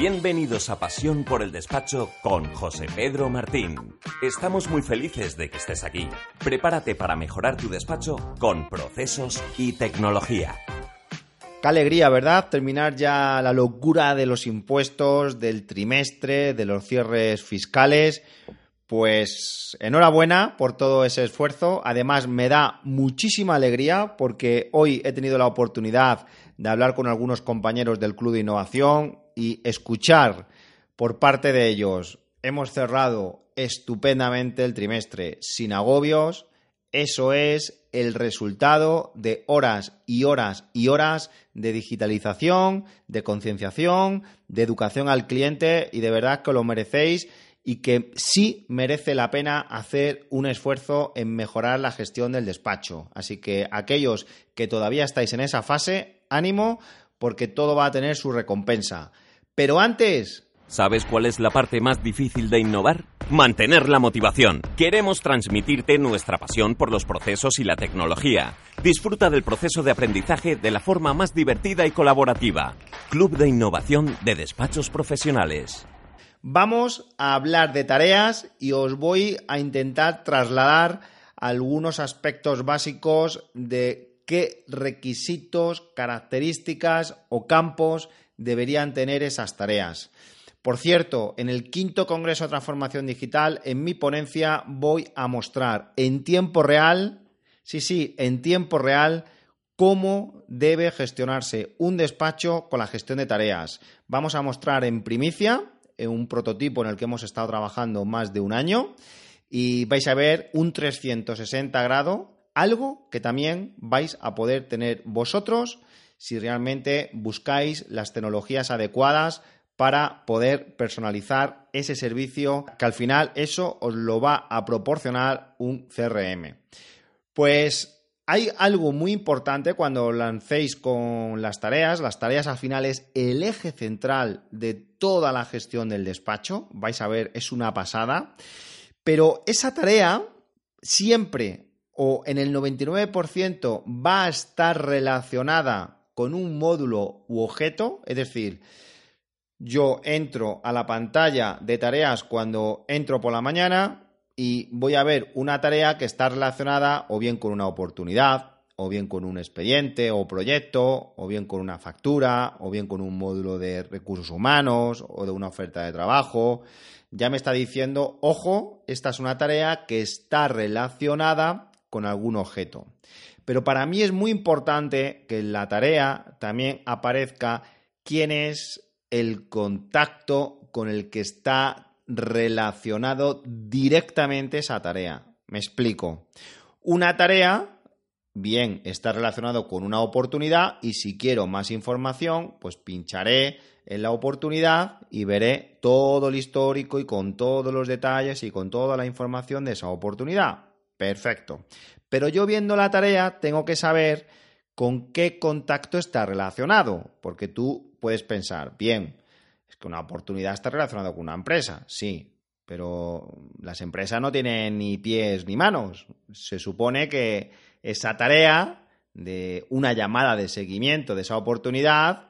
Bienvenidos a Pasión por el Despacho con José Pedro Martín. Estamos muy felices de que estés aquí. Prepárate para mejorar tu despacho con procesos y tecnología. Qué alegría, ¿verdad? Terminar ya la locura de los impuestos, del trimestre, de los cierres fiscales. Pues enhorabuena por todo ese esfuerzo. Además, me da muchísima alegría porque hoy he tenido la oportunidad de hablar con algunos compañeros del Club de Innovación y escuchar por parte de ellos. Hemos cerrado estupendamente el trimestre sin agobios. Eso es el resultado de horas y horas y horas de digitalización, de concienciación, de educación al cliente y de verdad que lo merecéis y que sí merece la pena hacer un esfuerzo en mejorar la gestión del despacho. Así que aquellos que todavía estáis en esa fase, ánimo porque todo va a tener su recompensa. Pero antes... ¿Sabes cuál es la parte más difícil de innovar? Mantener la motivación. Queremos transmitirte nuestra pasión por los procesos y la tecnología. Disfruta del proceso de aprendizaje de la forma más divertida y colaborativa. Club de Innovación de Despachos Profesionales. Vamos a hablar de tareas y os voy a intentar trasladar algunos aspectos básicos de qué requisitos, características o campos deberían tener esas tareas. Por cierto, en el quinto Congreso de Transformación Digital, en mi ponencia voy a mostrar en tiempo real, sí, sí, en tiempo real, cómo debe gestionarse un despacho con la gestión de tareas. Vamos a mostrar en primicia un prototipo en el que hemos estado trabajando más de un año y vais a ver un 360 grado, algo que también vais a poder tener vosotros si realmente buscáis las tecnologías adecuadas para poder personalizar ese servicio que al final eso os lo va a proporcionar un CRM. Pues hay algo muy importante cuando lancéis con las tareas. Las tareas al final es el eje central de toda la gestión del despacho. Vais a ver, es una pasada. Pero esa tarea siempre o en el 99% va a estar relacionada con un módulo u objeto. Es decir, yo entro a la pantalla de tareas cuando entro por la mañana, y voy a ver una tarea que está relacionada o bien con una oportunidad, o bien con un expediente o proyecto, o bien con una factura, o bien con un módulo de recursos humanos o de una oferta de trabajo. Ya me está diciendo, ojo, esta es una tarea que está relacionada con algún objeto. Pero para mí es muy importante que en la tarea también aparezca quién es el contacto con el que está relacionado directamente esa tarea. Me explico. Una tarea, bien, está relacionado con una oportunidad y si quiero más información, pues pincharé en la oportunidad y veré todo el histórico y con todos los detalles y con toda la información de esa oportunidad. Perfecto. Pero yo viendo la tarea tengo que saber con qué contacto está relacionado, porque tú puedes pensar, bien, es que una oportunidad está relacionada con una empresa, sí, pero las empresas no tienen ni pies ni manos. Se supone que esa tarea de una llamada de seguimiento de esa oportunidad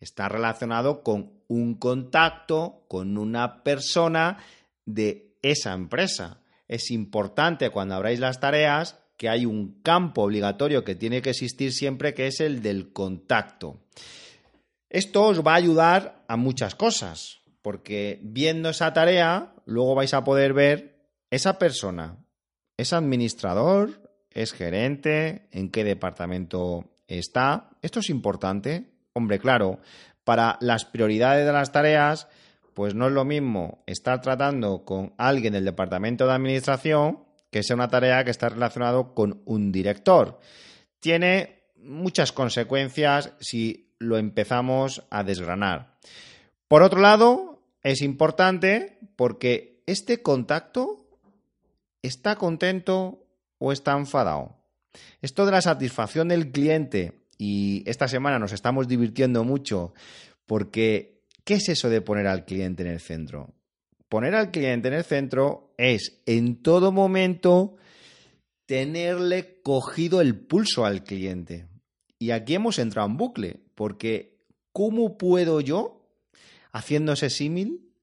está relacionado con un contacto con una persona de esa empresa. Es importante cuando abráis las tareas que hay un campo obligatorio que tiene que existir siempre que es el del contacto. Esto os va a ayudar a muchas cosas, porque viendo esa tarea, luego vais a poder ver esa persona, es administrador, es gerente, en qué departamento está. Esto es importante. Hombre, claro, para las prioridades de las tareas, pues no es lo mismo estar tratando con alguien del departamento de administración que sea una tarea que está relacionado con un director. Tiene muchas consecuencias si lo empezamos a desgranar. Por otro lado, es importante porque este contacto está contento o está enfadado. Esto de la satisfacción del cliente, y esta semana nos estamos divirtiendo mucho porque, ¿qué es eso de poner al cliente en el centro? Poner al cliente en el centro es en todo momento tenerle cogido el pulso al cliente. Y aquí hemos entrado en bucle, porque ¿cómo puedo yo haciendo ese símil,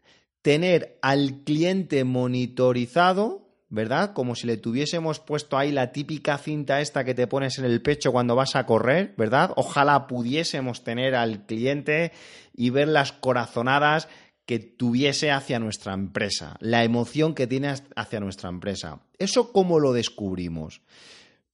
tener al cliente monitorizado, ¿verdad? Como si le tuviésemos puesto ahí la típica cinta esta que te pones en el pecho cuando vas a correr, ¿verdad? Ojalá pudiésemos tener al cliente y ver las corazonadas que tuviese hacia nuestra empresa, la emoción que tiene hacia nuestra empresa. ¿Eso cómo lo descubrimos?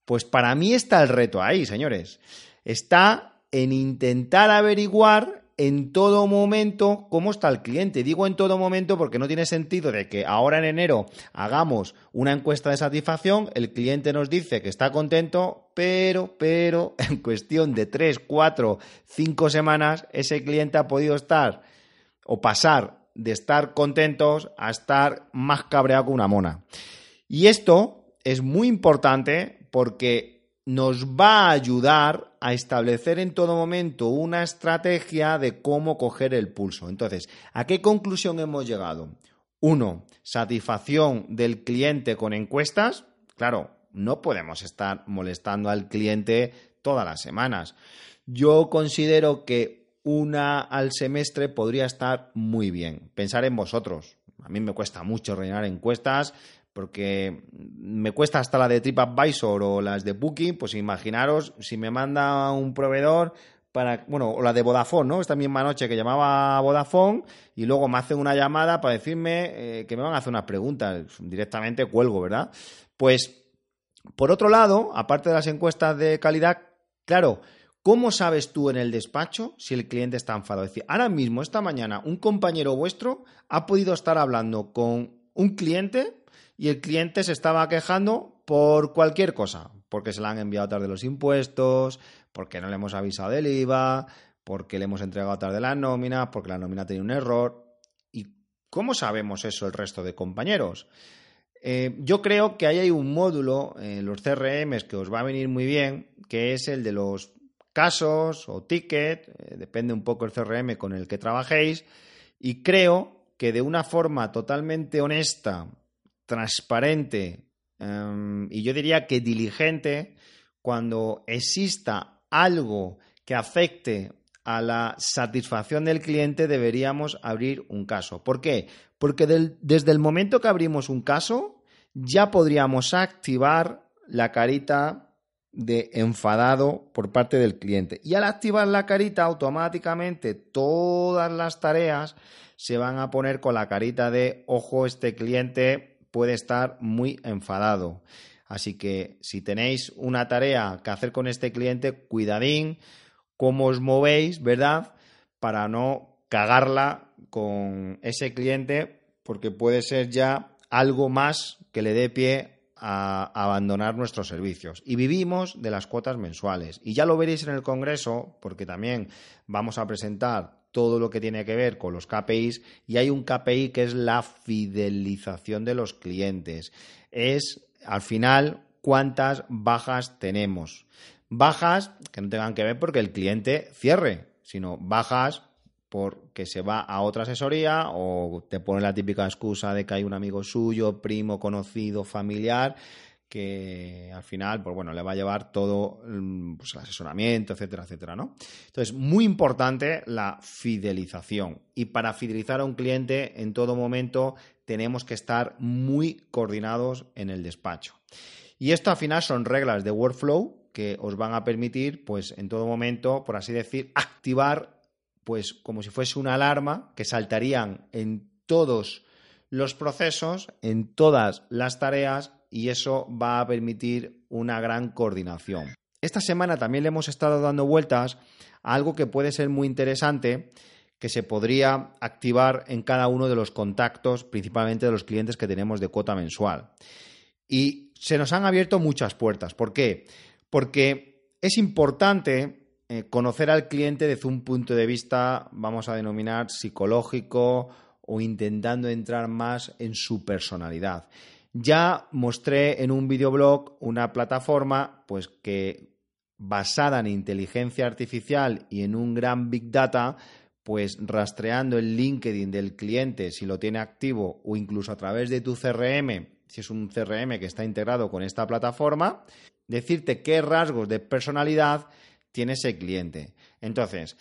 Pues para mí está el reto ahí, señores. Está en intentar averiguar en todo momento cómo está el cliente. Digo en todo momento porque no tiene sentido de que ahora en enero hagamos una encuesta de satisfacción, el cliente nos dice que está contento, pero, pero, en cuestión de tres, cuatro, cinco semanas, ese cliente ha podido estar o pasar de estar contentos a estar más cabreado que una mona. Y esto es muy importante porque nos va a ayudar a establecer en todo momento una estrategia de cómo coger el pulso. Entonces, ¿a qué conclusión hemos llegado? Uno, satisfacción del cliente con encuestas. Claro, no podemos estar molestando al cliente todas las semanas. Yo considero que una al semestre podría estar muy bien. Pensar en vosotros. A mí me cuesta mucho rellenar encuestas porque me cuesta hasta la de TripAdvisor o las de Booking, pues imaginaros si me manda un proveedor para, bueno, o la de Vodafone, ¿no? Esta misma noche que llamaba a Vodafone y luego me hacen una llamada para decirme eh, que me van a hacer unas preguntas. Directamente cuelgo, ¿verdad? Pues, por otro lado, aparte de las encuestas de calidad, claro, ¿Cómo sabes tú en el despacho si el cliente está enfadado? Es decir, ahora mismo, esta mañana, un compañero vuestro ha podido estar hablando con un cliente y el cliente se estaba quejando por cualquier cosa, porque se le han enviado tarde los impuestos, porque no le hemos avisado del IVA, porque le hemos entregado tarde la nómina, porque la nómina tenía un error. ¿Y cómo sabemos eso el resto de compañeros? Eh, yo creo que ahí hay un módulo en los CRMs que os va a venir muy bien, que es el de los casos o ticket, eh, depende un poco el CRM con el que trabajéis, y creo que de una forma totalmente honesta, transparente em, y yo diría que diligente, cuando exista algo que afecte a la satisfacción del cliente, deberíamos abrir un caso. ¿Por qué? Porque desde el momento que abrimos un caso, ya podríamos activar la carita de enfadado por parte del cliente. Y al activar la carita, automáticamente todas las tareas se van a poner con la carita de ojo, este cliente puede estar muy enfadado. Así que si tenéis una tarea que hacer con este cliente, cuidadín cómo os movéis, ¿verdad? Para no cagarla con ese cliente, porque puede ser ya algo más que le dé pie a abandonar nuestros servicios. Y vivimos de las cuotas mensuales. Y ya lo veréis en el Congreso, porque también vamos a presentar todo lo que tiene que ver con los KPIs y hay un KPI que es la fidelización de los clientes. Es, al final, cuántas bajas tenemos. Bajas que no tengan que ver porque el cliente cierre, sino bajas porque se va a otra asesoría o te pone la típica excusa de que hay un amigo suyo, primo, conocido, familiar, que al final, pues bueno, le va a llevar todo mm, pues, el asesoramiento, etcétera, etcétera, ¿no? Entonces, muy importante la fidelización. Y para fidelizar a un cliente, en todo momento, tenemos que estar muy coordinados en el despacho. Y esto al final son reglas de workflow que os van a permitir, pues en todo momento, por así decir, activar pues como si fuese una alarma que saltarían en todos los procesos, en todas las tareas y eso va a permitir una gran coordinación. Esta semana también le hemos estado dando vueltas a algo que puede ser muy interesante que se podría activar en cada uno de los contactos, principalmente de los clientes que tenemos de cuota mensual. Y se nos han abierto muchas puertas. ¿Por qué? Porque es importante eh, conocer al cliente desde un punto de vista, vamos a denominar, psicológico o intentando entrar más en su personalidad. Ya mostré en un videoblog una plataforma pues que basada en inteligencia artificial y en un gran big data, pues rastreando el LinkedIn del cliente si lo tiene activo o incluso a través de tu CRM, si es un CRM que está integrado con esta plataforma, decirte qué rasgos de personalidad tiene ese cliente. Entonces,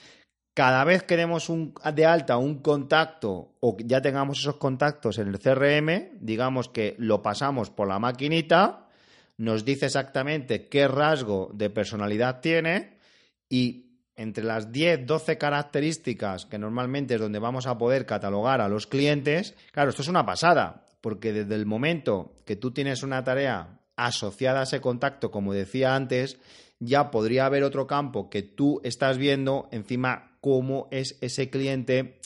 cada vez que demos un, de alta un contacto o ya tengamos esos contactos en el CRM, digamos que lo pasamos por la maquinita, nos dice exactamente qué rasgo de personalidad tiene y entre las 10, 12 características que normalmente es donde vamos a poder catalogar a los clientes, claro, esto es una pasada, porque desde el momento que tú tienes una tarea asociada a ese contacto, como decía antes, ya podría haber otro campo que tú estás viendo encima cómo es ese cliente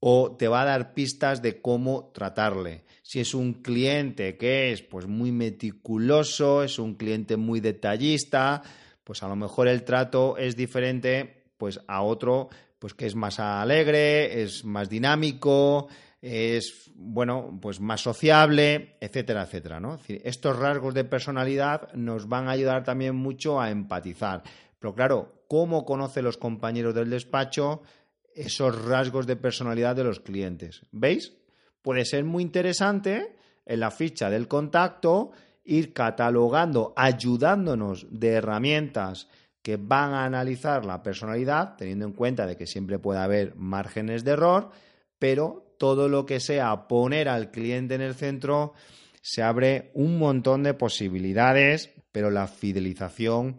o te va a dar pistas de cómo tratarle. Si es un cliente que es pues muy meticuloso, es un cliente muy detallista, pues a lo mejor el trato es diferente pues a otro pues que es más alegre, es más dinámico, es bueno, pues más sociable, etcétera, etcétera, ¿no? estos rasgos de personalidad nos van a ayudar también mucho a empatizar. Pero claro, ¿cómo conoce los compañeros del despacho esos rasgos de personalidad de los clientes? ¿Veis? Puede ser muy interesante en la ficha del contacto ir catalogando, ayudándonos de herramientas que van a analizar la personalidad, teniendo en cuenta de que siempre puede haber márgenes de error, pero todo lo que sea poner al cliente en el centro, se abre un montón de posibilidades, pero la fidelización